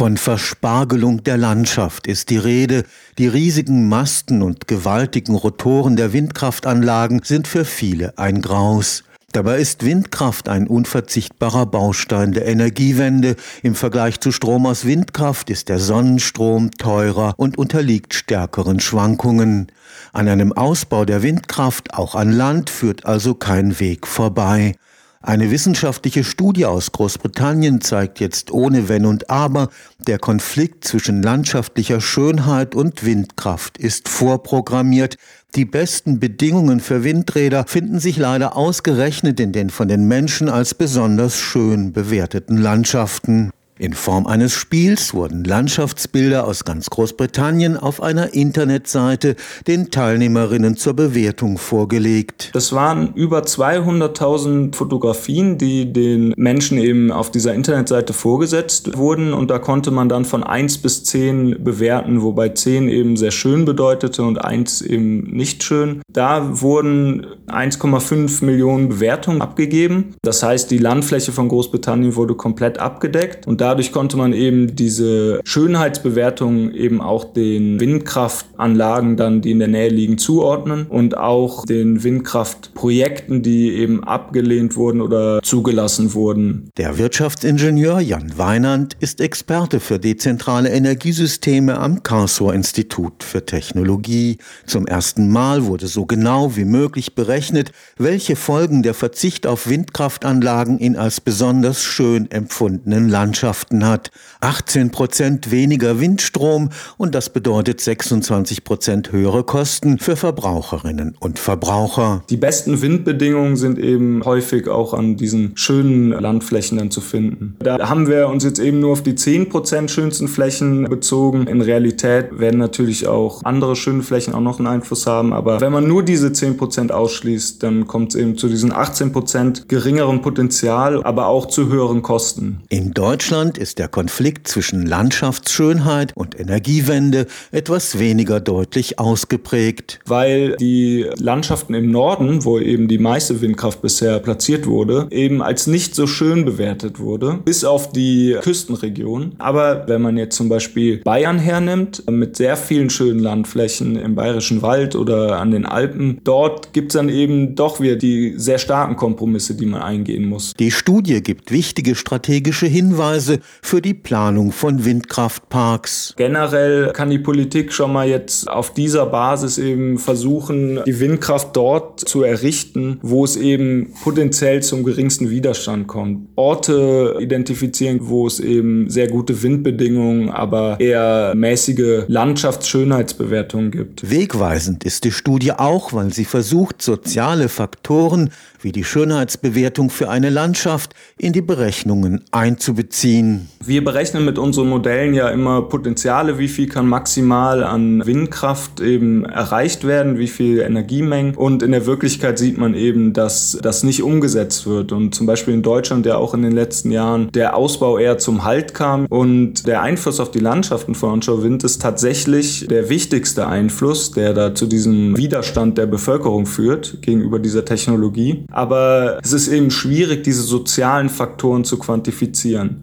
Von Verspargelung der Landschaft ist die Rede. Die riesigen Masten und gewaltigen Rotoren der Windkraftanlagen sind für viele ein Graus. Dabei ist Windkraft ein unverzichtbarer Baustein der Energiewende. Im Vergleich zu Strom aus Windkraft ist der Sonnenstrom teurer und unterliegt stärkeren Schwankungen. An einem Ausbau der Windkraft auch an Land führt also kein Weg vorbei. Eine wissenschaftliche Studie aus Großbritannien zeigt jetzt ohne Wenn und Aber, der Konflikt zwischen landschaftlicher Schönheit und Windkraft ist vorprogrammiert. Die besten Bedingungen für Windräder finden sich leider ausgerechnet in den von den Menschen als besonders schön bewerteten Landschaften. In Form eines Spiels wurden Landschaftsbilder aus ganz Großbritannien auf einer Internetseite den Teilnehmerinnen zur Bewertung vorgelegt. Das waren über 200.000 Fotografien, die den Menschen eben auf dieser Internetseite vorgesetzt wurden und da konnte man dann von 1 bis 10 bewerten, wobei 10 eben sehr schön bedeutete und 1 eben nicht schön. Da wurden 1,5 Millionen Bewertungen abgegeben. Das heißt, die Landfläche von Großbritannien wurde komplett abgedeckt und da dadurch konnte man eben diese Schönheitsbewertung eben auch den Windkraftanlagen dann, die in der Nähe liegen, zuordnen und auch den Windkraftprojekten, die eben abgelehnt wurden oder zugelassen wurden. Der Wirtschaftsingenieur Jan Weinand ist Experte für dezentrale Energiesysteme am Karlsruher Institut für Technologie. Zum ersten Mal wurde so genau wie möglich berechnet, welche Folgen der Verzicht auf Windkraftanlagen in als besonders schön empfundenen Landschaften Landschaften hat. 18 Prozent weniger Windstrom und das bedeutet 26 Prozent höhere Kosten für Verbraucherinnen und Verbraucher. Die besten Windbedingungen sind eben häufig auch an diesen schönen Landflächen dann zu finden. Da haben wir uns jetzt eben nur auf die 10 Prozent schönsten Flächen bezogen. In Realität werden natürlich auch andere schöne Flächen auch noch einen Einfluss haben, aber wenn man nur diese 10 Prozent ausschließt, dann kommt es eben zu diesen 18 Prozent geringeren Potenzial, aber auch zu höheren Kosten. In Deutschland Deutschland ist der Konflikt zwischen Landschaftsschönheit und Energiewende etwas weniger deutlich ausgeprägt. Weil die Landschaften im Norden, wo eben die meiste Windkraft bisher platziert wurde, eben als nicht so schön bewertet wurde, bis auf die Küstenregion. Aber wenn man jetzt zum Beispiel Bayern hernimmt, mit sehr vielen schönen Landflächen im Bayerischen Wald oder an den Alpen, dort gibt es dann eben doch wieder die sehr starken Kompromisse, die man eingehen muss. Die Studie gibt wichtige strategische Hinweise für die Planung von Windkraftparks. Generell kann die Politik schon mal jetzt auf dieser Basis eben versuchen, die Windkraft dort zu errichten, wo es eben potenziell zum geringsten Widerstand kommt. Orte identifizieren, wo es eben sehr gute Windbedingungen, aber eher mäßige Landschaftsschönheitsbewertungen gibt. Wegweisend ist die Studie auch, weil sie versucht, soziale Faktoren wie die Schönheitsbewertung für eine Landschaft in die Berechnungen einzubeziehen. Wir berechnen mit unseren Modellen ja immer Potenziale, wie viel kann maximal an Windkraft eben erreicht werden, wie viel Energiemengen. Und in der Wirklichkeit sieht man eben, dass das nicht umgesetzt wird. Und zum Beispiel in Deutschland ja auch in den letzten Jahren der Ausbau eher zum Halt kam. Und der Einfluss auf die Landschaften von Onshore Wind ist tatsächlich der wichtigste Einfluss, der da zu diesem Widerstand der Bevölkerung führt gegenüber dieser Technologie. Aber es ist eben schwierig, diese sozialen Faktoren zu quantifizieren.